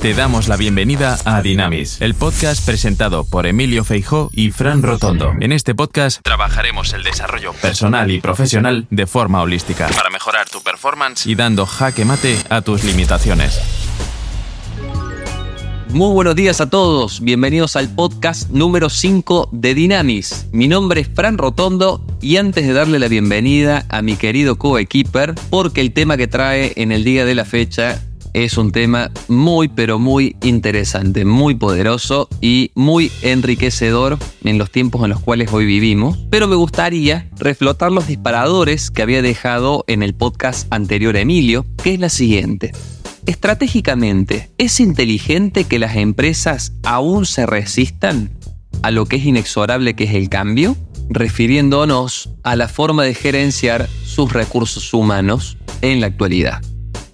Te damos la bienvenida a Dinamis, el podcast presentado por Emilio Feijó y Fran Rotondo. En este podcast trabajaremos el desarrollo personal y profesional de forma holística para mejorar tu performance y dando jaque mate a tus limitaciones. Muy buenos días a todos, bienvenidos al podcast número 5 de Dinamis. Mi nombre es Fran Rotondo y antes de darle la bienvenida a mi querido coequiper, porque el tema que trae en el día de la fecha es un tema muy pero muy interesante, muy poderoso y muy enriquecedor en los tiempos en los cuales hoy vivimos. Pero me gustaría reflotar los disparadores que había dejado en el podcast anterior a Emilio, que es la siguiente. Estratégicamente, ¿es inteligente que las empresas aún se resistan a lo que es inexorable que es el cambio? Refiriéndonos a la forma de gerenciar sus recursos humanos en la actualidad.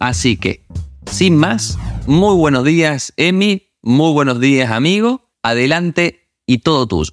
Así que, sin más, muy buenos días Emi, muy buenos días amigo, adelante y todo tuyo.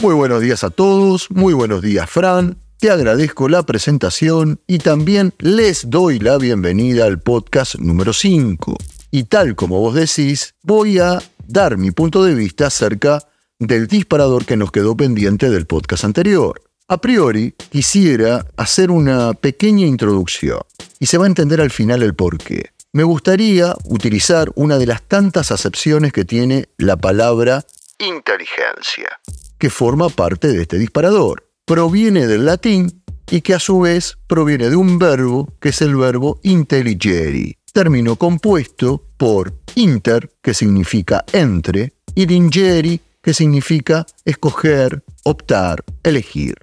Muy buenos días a todos, muy buenos días Fran, te agradezco la presentación y también les doy la bienvenida al podcast número 5. Y tal como vos decís, voy a dar mi punto de vista acerca del disparador que nos quedó pendiente del podcast anterior. A priori, quisiera hacer una pequeña introducción y se va a entender al final el porqué. Me gustaría utilizar una de las tantas acepciones que tiene la palabra inteligencia, que forma parte de este disparador proviene del latín y que a su vez proviene de un verbo que es el verbo intelligere, término compuesto por inter, que significa entre, y dingeri, que significa escoger, optar, elegir.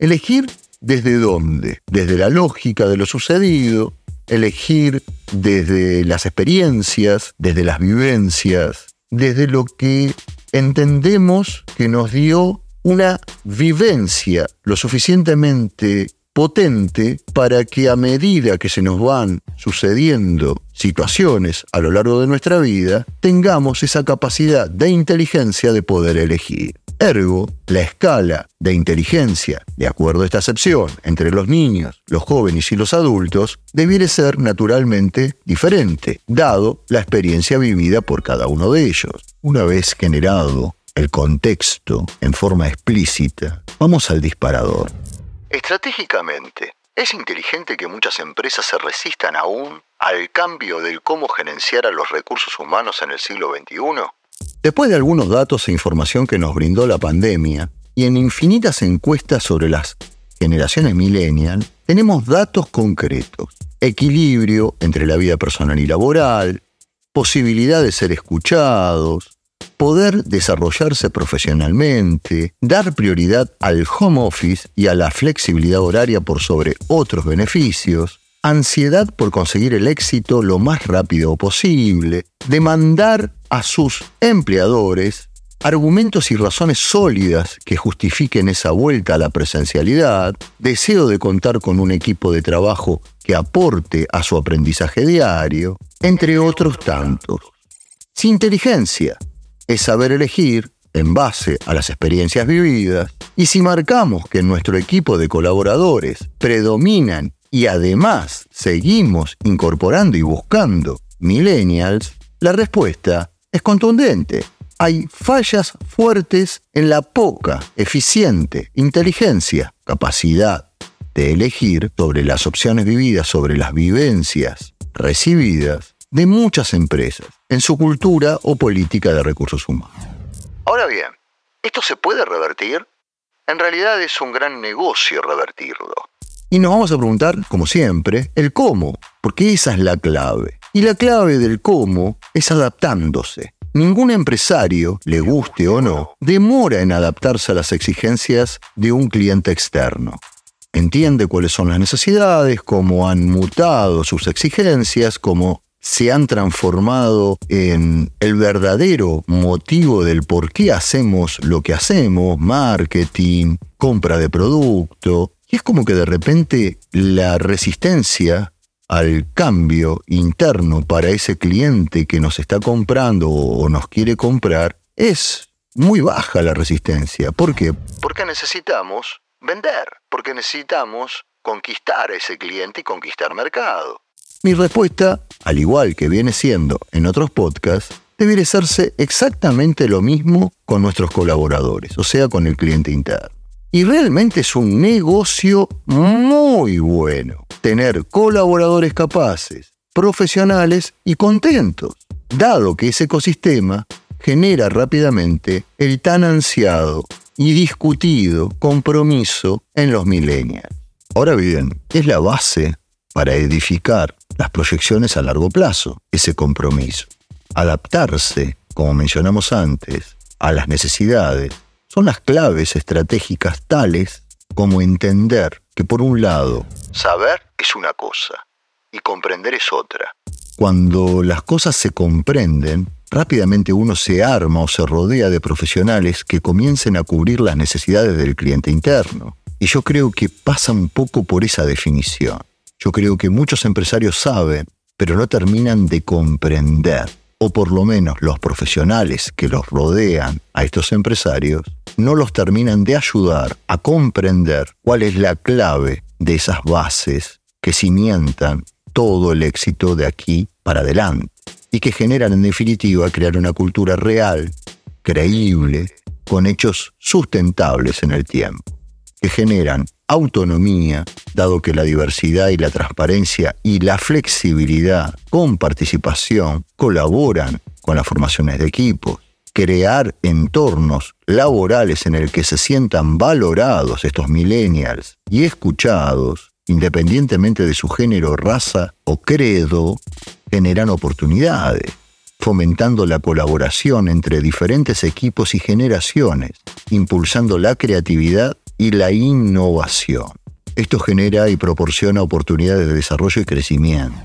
Elegir desde dónde? Desde la lógica de lo sucedido, elegir desde las experiencias, desde las vivencias, desde lo que entendemos que nos dio una vivencia lo suficientemente potente para que a medida que se nos van sucediendo situaciones a lo largo de nuestra vida, tengamos esa capacidad de inteligencia de poder elegir. Ergo, la escala de inteligencia, de acuerdo a esta acepción, entre los niños, los jóvenes y los adultos, debiera ser naturalmente diferente, dado la experiencia vivida por cada uno de ellos. Una vez generado el contexto en forma explícita, vamos al disparador. Estratégicamente, ¿es inteligente que muchas empresas se resistan aún al cambio del cómo gerenciar a los recursos humanos en el siglo XXI? Después de algunos datos e información que nos brindó la pandemia y en infinitas encuestas sobre las generaciones millennial, tenemos datos concretos. Equilibrio entre la vida personal y laboral, posibilidad de ser escuchados, poder desarrollarse profesionalmente, dar prioridad al home office y a la flexibilidad horaria por sobre otros beneficios, ansiedad por conseguir el éxito lo más rápido posible, demandar a sus empleadores argumentos y razones sólidas que justifiquen esa vuelta a la presencialidad, deseo de contar con un equipo de trabajo que aporte a su aprendizaje diario, entre otros tantos. Sin inteligencia, es saber elegir en base a las experiencias vividas y si marcamos que en nuestro equipo de colaboradores predominan y además seguimos incorporando y buscando millennials, la respuesta es contundente. Hay fallas fuertes en la poca, eficiente inteligencia, capacidad de elegir sobre las opciones vividas, sobre las vivencias recibidas de muchas empresas en su cultura o política de recursos humanos. Ahora bien, ¿esto se puede revertir? En realidad es un gran negocio revertirlo. Y nos vamos a preguntar, como siempre, el cómo, porque esa es la clave. Y la clave del cómo es adaptándose. Ningún empresario, le guste o no, demora en adaptarse a las exigencias de un cliente externo. Entiende cuáles son las necesidades, cómo han mutado sus exigencias, cómo se han transformado en el verdadero motivo del por qué hacemos lo que hacemos, marketing, compra de producto. Y es como que de repente la resistencia al cambio interno para ese cliente que nos está comprando o nos quiere comprar es muy baja la resistencia. ¿Por qué? Porque necesitamos vender, porque necesitamos conquistar a ese cliente y conquistar mercado. Mi respuesta, al igual que viene siendo en otros podcasts, debería hacerse exactamente lo mismo con nuestros colaboradores, o sea, con el cliente interno. Y realmente es un negocio muy bueno tener colaboradores capaces, profesionales y contentos, dado que ese ecosistema genera rápidamente el tan ansiado y discutido compromiso en los millennials. Ahora bien, es la base para edificar las proyecciones a largo plazo, ese compromiso. Adaptarse, como mencionamos antes, a las necesidades son las claves estratégicas tales como entender que por un lado, saber es una cosa y comprender es otra. Cuando las cosas se comprenden, rápidamente uno se arma o se rodea de profesionales que comiencen a cubrir las necesidades del cliente interno. Y yo creo que pasa un poco por esa definición. Yo creo que muchos empresarios saben, pero no terminan de comprender, o por lo menos los profesionales que los rodean a estos empresarios, no los terminan de ayudar a comprender cuál es la clave de esas bases que cimientan todo el éxito de aquí para adelante y que generan en definitiva crear una cultura real, creíble, con hechos sustentables en el tiempo, que generan autonomía, dado que la diversidad y la transparencia y la flexibilidad con participación colaboran con las formaciones de equipos, crear entornos laborales en el que se sientan valorados estos millennials y escuchados, independientemente de su género, raza o credo, generan oportunidades, fomentando la colaboración entre diferentes equipos y generaciones, impulsando la creatividad y la innovación. Esto genera y proporciona oportunidades de desarrollo y crecimiento.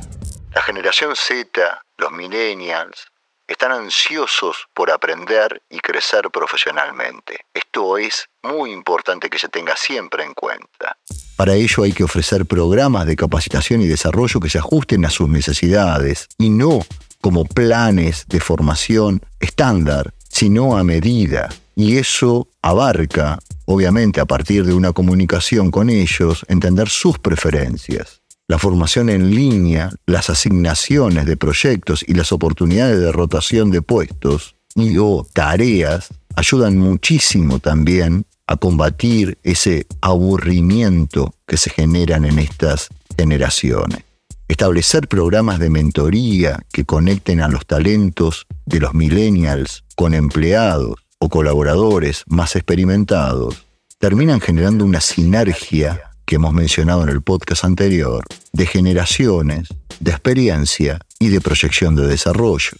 La generación Z, los millennials, están ansiosos por aprender y crecer profesionalmente. Esto es muy importante que se tenga siempre en cuenta. Para ello hay que ofrecer programas de capacitación y desarrollo que se ajusten a sus necesidades y no como planes de formación estándar, sino a medida. Y eso abarca, obviamente, a partir de una comunicación con ellos, entender sus preferencias. La formación en línea, las asignaciones de proyectos y las oportunidades de rotación de puestos y o tareas ayudan muchísimo también a combatir ese aburrimiento que se generan en estas generaciones. Establecer programas de mentoría que conecten a los talentos de los millennials con empleados o colaboradores más experimentados terminan generando una sinergia que hemos mencionado en el podcast anterior, de generaciones, de experiencia y de proyección de desarrollo.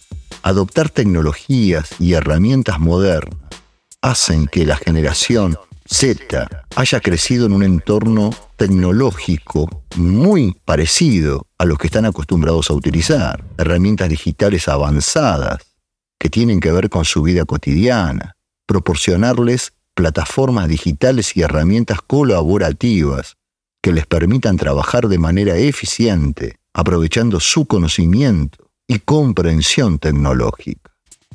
Adoptar tecnologías y herramientas modernas hacen que la generación Z haya crecido en un entorno tecnológico muy parecido a los que están acostumbrados a utilizar, herramientas digitales avanzadas que tienen que ver con su vida cotidiana, proporcionarles plataformas digitales y herramientas colaborativas que les permitan trabajar de manera eficiente, aprovechando su conocimiento y comprensión tecnológica.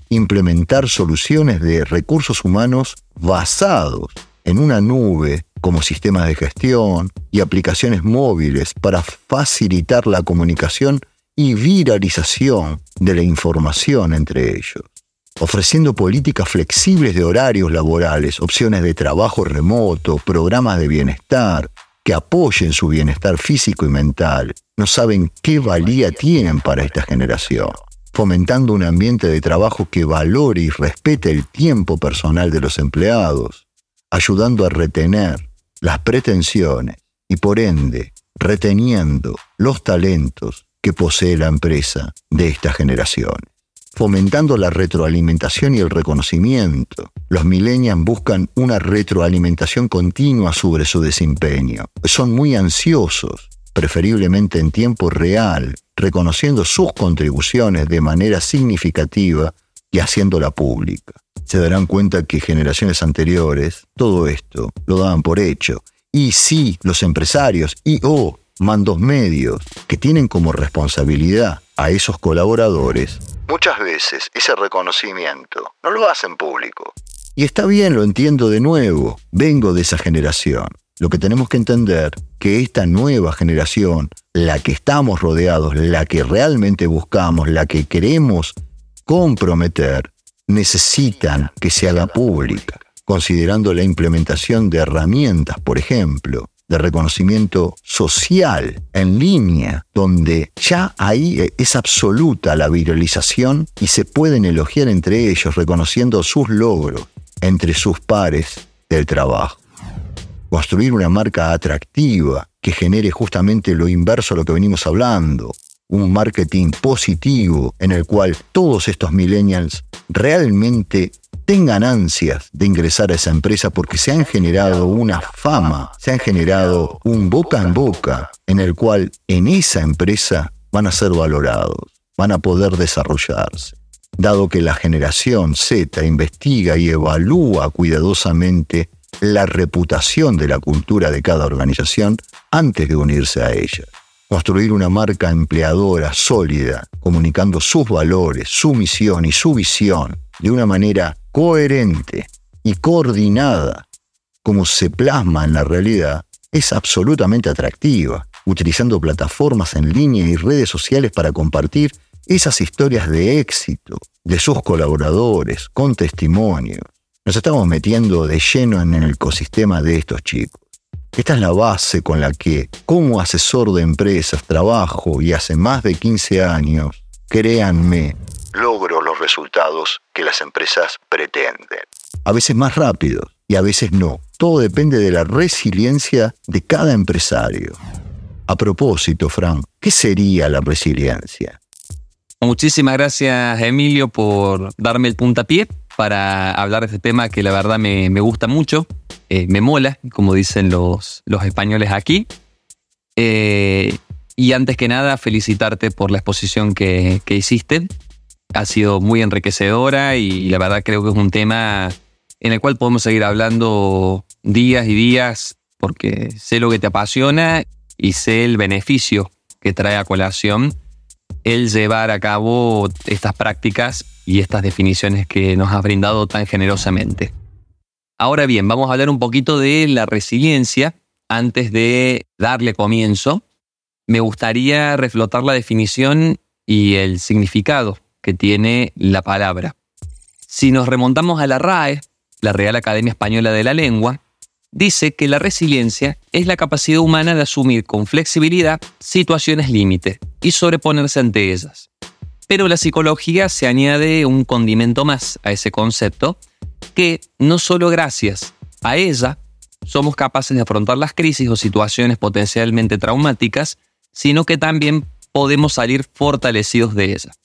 Implementar soluciones de recursos humanos basados en una nube como sistemas de gestión y aplicaciones móviles para facilitar la comunicación y viralización de la información entre ellos ofreciendo políticas flexibles de horarios laborales, opciones de trabajo remoto, programas de bienestar que apoyen su bienestar físico y mental. No saben qué valía tienen para esta generación, fomentando un ambiente de trabajo que valore y respete el tiempo personal de los empleados, ayudando a retener las pretensiones y por ende reteniendo los talentos que posee la empresa de esta generación fomentando la retroalimentación y el reconocimiento. Los millennials buscan una retroalimentación continua sobre su desempeño. Son muy ansiosos, preferiblemente en tiempo real, reconociendo sus contribuciones de manera significativa y haciéndola pública. Se darán cuenta que generaciones anteriores todo esto lo daban por hecho. Y si los empresarios y o mandos medios que tienen como responsabilidad a esos colaboradores, muchas veces ese reconocimiento no lo hacen público. Y está bien, lo entiendo de nuevo, vengo de esa generación. Lo que tenemos que entender que esta nueva generación, la que estamos rodeados, la que realmente buscamos, la que queremos comprometer, necesitan que se haga pública, considerando la implementación de herramientas, por ejemplo, de reconocimiento social en línea, donde ya ahí es absoluta la viralización y se pueden elogiar entre ellos reconociendo sus logros entre sus pares del trabajo. Construir una marca atractiva que genere justamente lo inverso a lo que venimos hablando, un marketing positivo en el cual todos estos millennials realmente tengan ansias de ingresar a esa empresa porque se han generado una fama, se han generado un boca en boca en el cual en esa empresa van a ser valorados, van a poder desarrollarse. Dado que la generación Z investiga y evalúa cuidadosamente la reputación de la cultura de cada organización antes de unirse a ella. Construir una marca empleadora sólida, comunicando sus valores, su misión y su visión de una manera coherente y coordinada, como se plasma en la realidad, es absolutamente atractiva, utilizando plataformas en línea y redes sociales para compartir esas historias de éxito de sus colaboradores con testimonios. Nos estamos metiendo de lleno en el ecosistema de estos chicos. Esta es la base con la que, como asesor de empresas, trabajo y hace más de 15 años, créanme, logro los resultados que las empresas pretenden. A veces más rápido y a veces no. Todo depende de la resiliencia de cada empresario. A propósito, Frank, ¿qué sería la resiliencia? Muchísimas gracias, Emilio, por darme el puntapié para hablar de este tema que la verdad me, gusta mucho, eh, me mola, como dicen los, los españoles aquí. Eh, y antes que nada, felicitarte por la exposición que, que hiciste ha sido muy enriquecedora y la verdad creo que es un tema en el cual podemos seguir hablando días y días porque sé lo que te apasiona y sé el beneficio que trae a colación el llevar a cabo estas prácticas y estas definiciones que nos has brindado tan generosamente. Ahora bien, vamos a hablar un poquito de la resiliencia. Antes de darle comienzo, me gustaría reflotar la definición y el significado que tiene la palabra. Si nos remontamos a la RAE, la Real Academia Española de la Lengua, dice que la resiliencia es la capacidad humana de asumir con flexibilidad situaciones límite y sobreponerse ante ellas. Pero la psicología se añade un condimento más a ese concepto, que no solo gracias a ella somos capaces de afrontar las crisis o situaciones potencialmente traumáticas, sino que también podemos salir fortalecidos de ellas.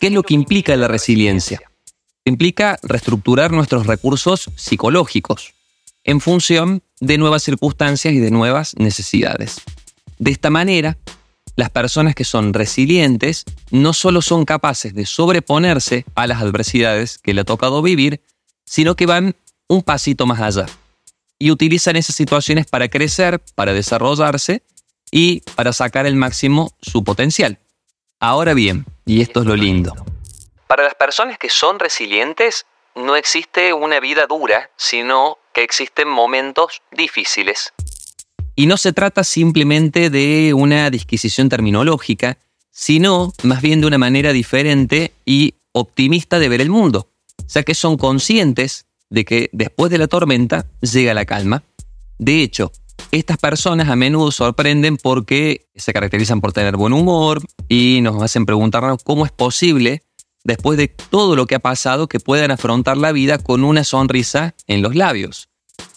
¿Qué es lo que implica la resiliencia? Implica reestructurar nuestros recursos psicológicos en función de nuevas circunstancias y de nuevas necesidades. De esta manera, las personas que son resilientes no solo son capaces de sobreponerse a las adversidades que le ha tocado vivir, sino que van un pasito más allá y utilizan esas situaciones para crecer, para desarrollarse y para sacar el máximo su potencial. Ahora bien, y esto es lo lindo, para las personas que son resilientes no existe una vida dura, sino que existen momentos difíciles. Y no se trata simplemente de una disquisición terminológica, sino más bien de una manera diferente y optimista de ver el mundo, ya que son conscientes de que después de la tormenta llega la calma. De hecho, estas personas a menudo sorprenden porque se caracterizan por tener buen humor y nos hacen preguntarnos cómo es posible, después de todo lo que ha pasado, que puedan afrontar la vida con una sonrisa en los labios.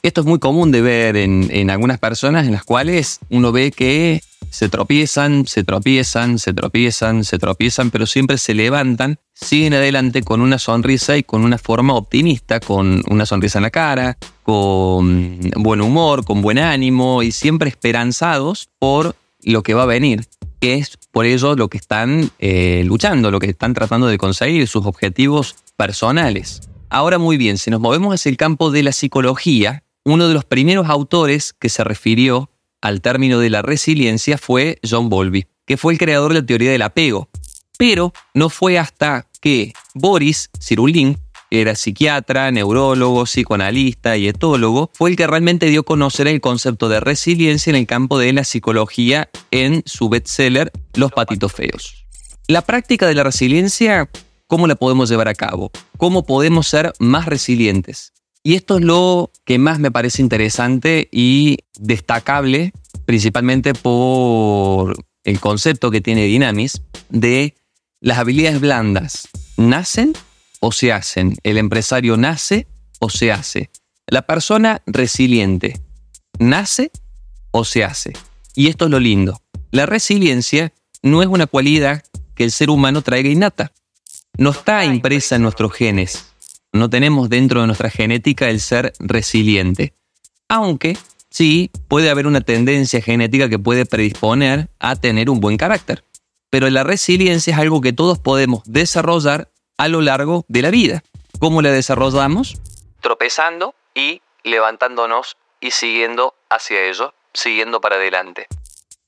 Esto es muy común de ver en, algunas personas en las cuales uno ve que se tropiezan, se tropiezan, se tropiezan, se tropiezan, pero siempre se levantan, siguen adelante con una sonrisa y con una forma optimista, con una sonrisa en la cara, con buen humor, con buen ánimo y siempre esperanzados por lo que va a venir, que es por ello lo que están eh, luchando, lo que están tratando de conseguir, sus objetivos personales. Ahora muy bien, si nos movemos hacia el campo de la psicología, uno de los primeros autores que se refirió al término de la resiliencia fue John Bowlby, que fue el creador de la teoría del apego. Pero no fue hasta que Boris Cyrulnik era psiquiatra, neurólogo, psicoanalista y etólogo, fue el que realmente dio a conocer el concepto de resiliencia en el campo de la psicología en su bestseller Los patitos feos. La práctica de la resiliencia, ¿cómo la podemos llevar a cabo? ¿Cómo podemos ser más resilientes? Y esto es lo que más me parece interesante y destacable, principalmente por el concepto que tiene Dynamis de las habilidades blandas. ¿Nacen o se hacen? ¿El empresario nace o se hace? La persona resiliente, ¿nace o se hace? Y esto es lo lindo. La resiliencia no es una cualidad que el ser humano traiga innata. No está impresa en nuestros genes. No tenemos dentro de nuestra genética el ser resiliente. Aunque sí puede haber una tendencia genética que puede predisponer a tener un buen carácter. Pero la resiliencia es algo que todos podemos desarrollar a lo largo de la vida. ¿Cómo la desarrollamos? Tropezando y levantándonos y siguiendo hacia ello, siguiendo para adelante.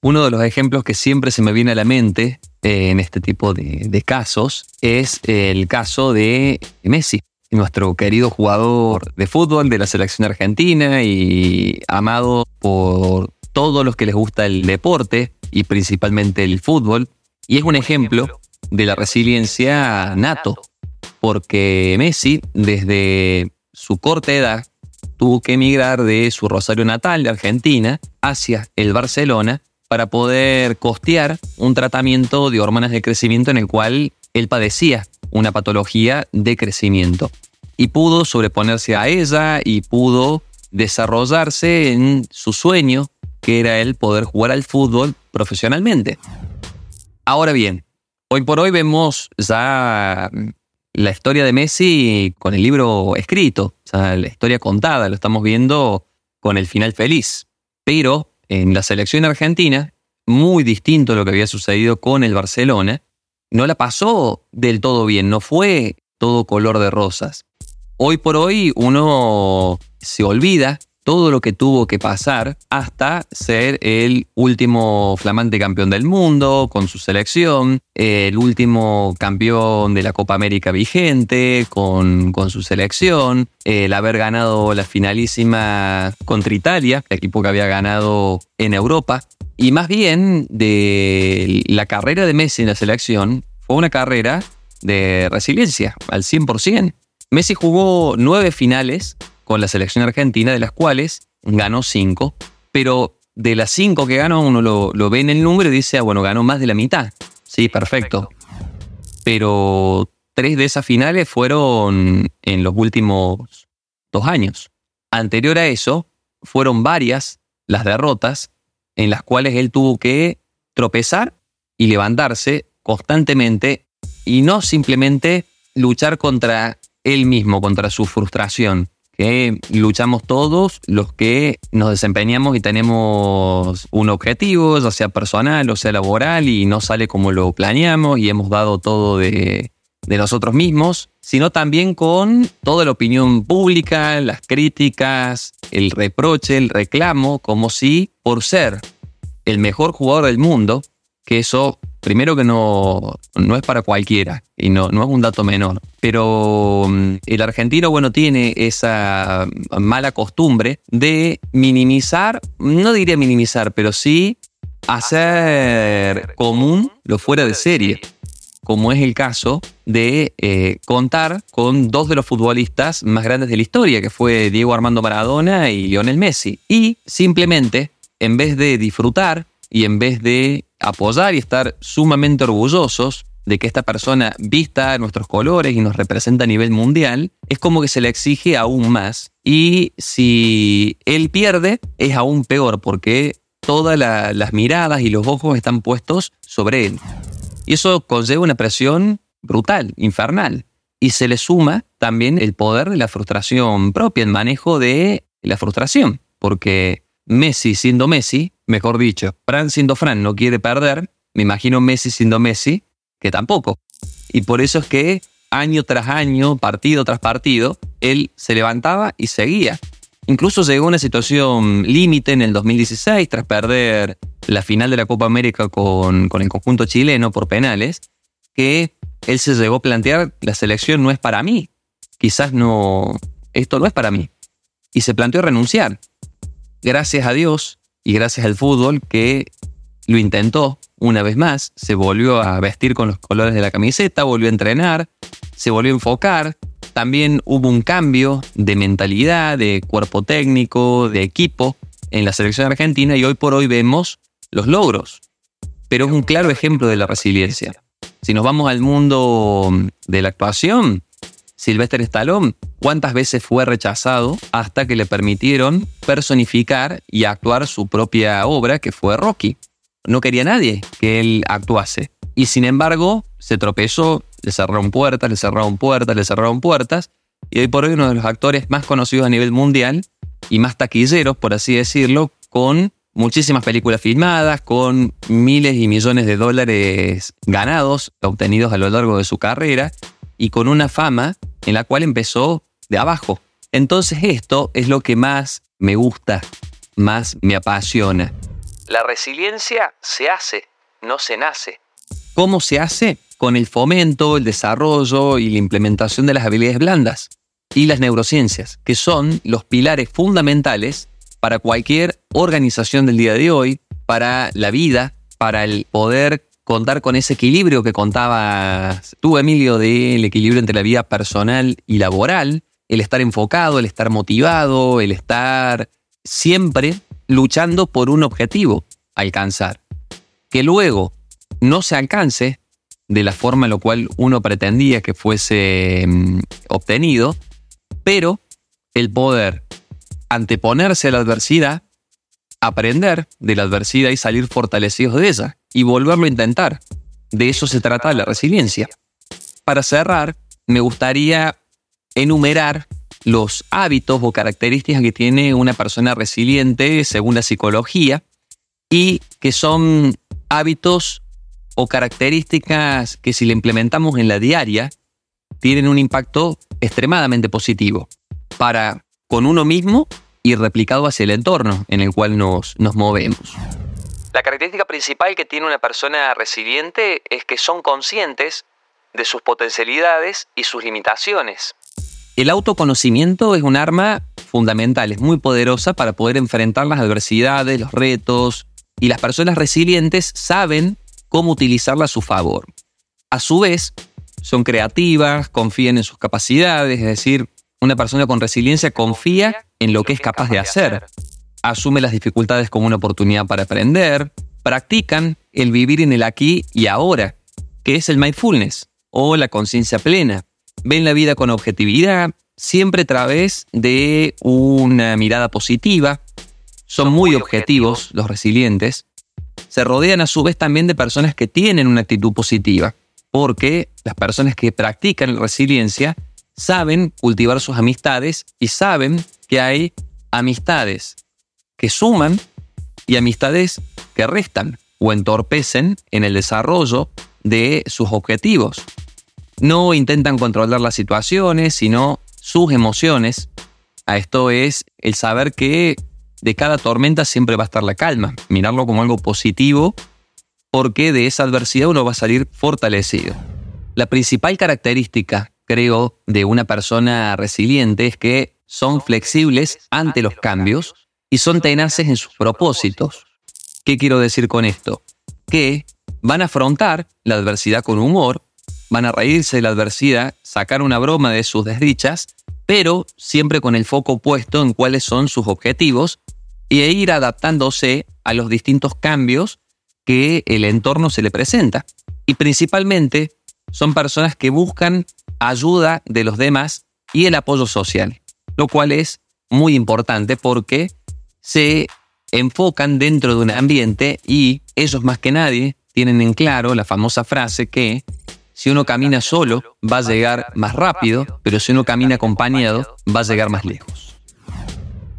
Uno de los ejemplos que siempre se me viene a la mente en este tipo de, casos es el caso de Messi nuestro querido jugador de fútbol de la selección argentina y amado por todos los que les gusta el deporte y principalmente el fútbol. Y es un ejemplo de la resiliencia nato, porque Messi desde su corta edad tuvo que emigrar de su Rosario natal de Argentina hacia el Barcelona para poder costear un tratamiento de hormonas de crecimiento en el cual él padecía una patología de crecimiento. Y pudo sobreponerse a ella y pudo desarrollarse en su sueño, que era el poder jugar al fútbol profesionalmente. Ahora bien, hoy por hoy vemos ya la historia de Messi con el libro escrito, o sea, la historia contada, lo estamos viendo con el final feliz. Pero en la selección argentina, muy distinto a lo que había sucedido con el Barcelona, no la pasó del todo bien, no fue todo color de rosas. Hoy por hoy uno se olvida todo lo que tuvo que pasar hasta ser el último flamante campeón del mundo con su selección, el último campeón de la Copa América vigente con, con su selección, el haber ganado la finalísima contra Italia, el equipo que había ganado en Europa. Y más bien de la carrera de Messi en la selección fue una carrera de resiliencia al 100%. Messi jugó nueve finales con la selección argentina, de las cuales ganó cinco, pero de las cinco que ganó, uno lo, ve en el número y dice, ah, bueno, ganó más de la mitad. Sí, perfecto. Pero tres de esas finales fueron en los últimos dos años. Anterior a eso, fueron varias las derrotas en las cuales él tuvo que tropezar y levantarse constantemente y no simplemente luchar contra él mismo, contra su frustración. Que luchamos todos los que nos desempeñamos y tenemos un objetivo, ya sea personal o sea laboral, y no sale como lo planeamos y hemos dado todo de, de nosotros mismos, sino también con toda la opinión pública, las críticas, el reproche, el reclamo, como si por ser el mejor jugador del mundo, que eso primero que no, no es para cualquiera y no, no es un dato menor, pero mm, el argentino, bueno, tiene esa mala costumbre de minimizar, no diría minimizar, pero sí hacer común lo fuera de serie como es el caso de eh, contar con dos de los futbolistas más grandes de la historia, que fue Diego Armando Maradona y Lionel Messi. Y simplemente, en vez de disfrutar y en vez de apoyar y estar sumamente orgullosos de que esta persona vista nuestros colores y nos representa a nivel mundial, es como que se le exige aún más. Y si él pierde, es aún peor porque todas las miradas y los ojos están puestos sobre él. Y eso conlleva una presión brutal, infernal. Y se le suma también el poder de la frustración propia, el manejo de la frustración. Porque Messi siendo Messi, mejor dicho, Fran siendo Fran no quiere perder, me imagino Messi siendo Messi, que tampoco. Y por eso es que año tras año, partido tras partido, él se levantaba y seguía. Incluso llegó a una situación límite en el 2016 tras perder la final de la Copa América con, con el conjunto chileno por penales, que él se llegó a plantear, la selección no es para mí, quizás no, esto no es para mí. Y se planteó renunciar. Gracias a Dios y gracias al fútbol que lo intentó una vez más, se volvió a vestir con los colores de la camiseta, volvió a entrenar, se volvió a enfocar. También hubo un cambio de mentalidad, de cuerpo técnico, de equipo en la selección argentina y hoy por hoy vemos los logros. Pero es un claro ejemplo de la resiliencia. Si nos vamos al mundo de la actuación, Sylvester Stallone, ¿cuántas veces fue rechazado hasta que le permitieron personificar y actuar su propia obra, que fue Rocky? No quería nadie que él actuase. Y sin embargo, se tropezó, le cerraron puertas, le cerraron puertas, le cerraron puertas. Y hoy por hoy uno de los actores más conocidos a nivel mundial y más taquilleros, por así decirlo, con muchísimas películas filmadas, con miles y millones de dólares ganados, obtenidos a lo largo de su carrera, y con una fama en la cual empezó de abajo. Entonces esto es lo que más me gusta, más me apasiona. La resiliencia se hace, no se nace. ¿Cómo se hace? Con el fomento, el desarrollo y la implementación de las habilidades blandas y las neurociencias, que son los pilares fundamentales para cualquier organización del día de hoy, para la vida, para el poder contar con ese equilibrio que contabas tú, Emilio, del equilibrio entre la vida personal y laboral, el estar enfocado, el estar motivado, el estar siempre luchando por un objetivo alcanzar. Que luego no se alcance de la forma en la cual uno pretendía que fuese mm, obtenido, pero el poder anteponerse a la adversidad, aprender de la adversidad y salir fortalecidos de ella y volverlo a intentar. De eso se trata la resiliencia. Para cerrar, me gustaría enumerar los hábitos o características que tiene una persona resiliente según la psicología y que son hábitos o características que si le implementamos en la diaria tienen un impacto extremadamente positivo para con uno mismo y replicado hacia el entorno en el cual nos, nos movemos. La característica principal que tiene una persona resiliente es que son conscientes de sus potencialidades y sus limitaciones. El autoconocimiento es un arma fundamental, es muy poderosa para poder enfrentar las adversidades, los retos, y las personas resilientes saben cómo utilizarla a su favor. A su vez, son creativas, confían en sus capacidades, es decir, una persona con resiliencia confía en lo que es capaz de hacer, asume las dificultades como una oportunidad para aprender, practican el vivir en el aquí y ahora, que es el mindfulness o la conciencia plena. Ven la vida con objetividad, siempre a través de una mirada positiva, son muy objetivos los resilientes, se rodean a su vez también de personas que tienen una actitud positiva, porque las personas que practican resiliencia saben cultivar sus amistades y saben que hay amistades que suman y amistades que restan o entorpecen en el desarrollo de sus objetivos. No intentan controlar las situaciones, sino sus emociones. A esto es el saber que de cada tormenta siempre va a estar la calma, mirarlo como algo positivo, porque de esa adversidad uno va a salir fortalecido. La principal característica creo, de una persona resiliente es que son flexibles ante los cambios y son tenaces en sus propósitos. ¿Qué quiero decir con esto? Que van a afrontar la adversidad con humor, van a reírse de la adversidad, sacar una broma de sus desdichas, pero siempre con el foco puesto en cuáles son sus objetivos y e ir adaptándose a los distintos cambios que el entorno se le presenta. Y principalmente son personas que buscan ayuda de los demás y el apoyo social, lo cual es muy importante porque se enfocan dentro de un ambiente y ellos más que nadie tienen en claro la famosa frase que si uno camina solo va a llegar más rápido, pero si uno camina acompañado va a llegar más lejos.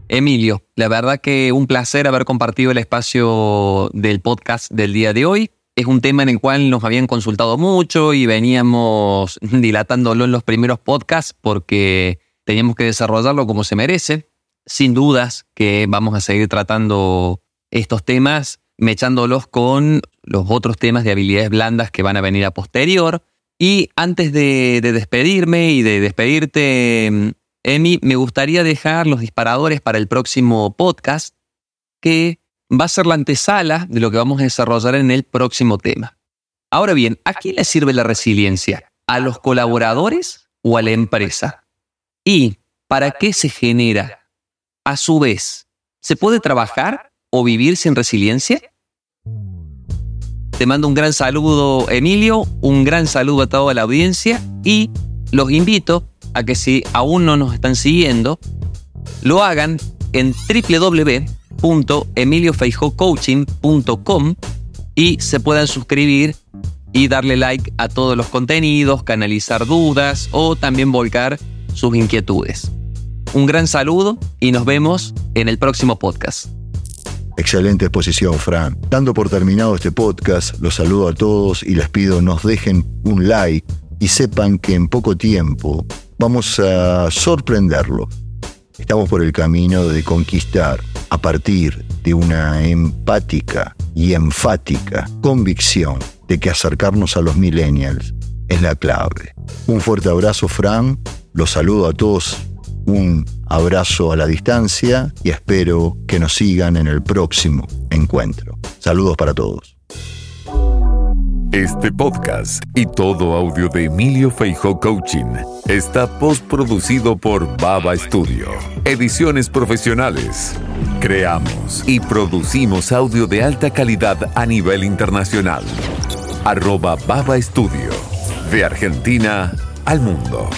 Emilio, la verdad que un placer haber compartido el espacio del podcast del día de hoy es un tema en el cual nos habían consultado mucho y veníamos dilatándolo en los primeros podcasts porque teníamos que desarrollarlo como se merece. Sin dudas que vamos a seguir tratando estos temas, mechándolos con los otros temas de habilidades blandas que van a venir a posterior. Y antes de, de despedirme y de despedirte, Emi, me gustaría dejar los disparadores para el próximo podcast, que va a ser la antesala de lo que vamos a desarrollar en el próximo tema. Ahora bien, ¿a quién le sirve la resiliencia? ¿A los colaboradores o a la empresa? ¿Y para qué se genera? A su vez, ¿se puede trabajar o vivir sin resiliencia? Te mando un gran saludo, Emilio, un gran saludo a toda la audiencia y los invito a que si aún no nos están siguiendo, lo hagan en www.emiliofeijocoaching.com y se puedan suscribir y darle like a todos los contenidos, canalizar dudas o también volcar sus inquietudes. Un gran saludo y nos vemos en el próximo podcast. Excelente exposición, Fran. Dando por terminado este podcast, los saludo a todos y les pido nos dejen un like y sepan que en poco tiempo vamos a sorprenderlo. Estamos por el camino de conquistar a partir de una empática y enfática convicción de que acercarnos a los millennials es la clave. Un fuerte abrazo, Fran. Los saludo a todos. Un abrazo a la distancia y espero que nos sigan en el próximo encuentro. Saludos para todos. Este podcast y todo audio de Emilio Feijo Coaching está postproducido por Baba Studio. Ediciones profesionales. Creamos y producimos audio de alta calidad a nivel internacional. Arroba Baba Studio. De Argentina al mundo.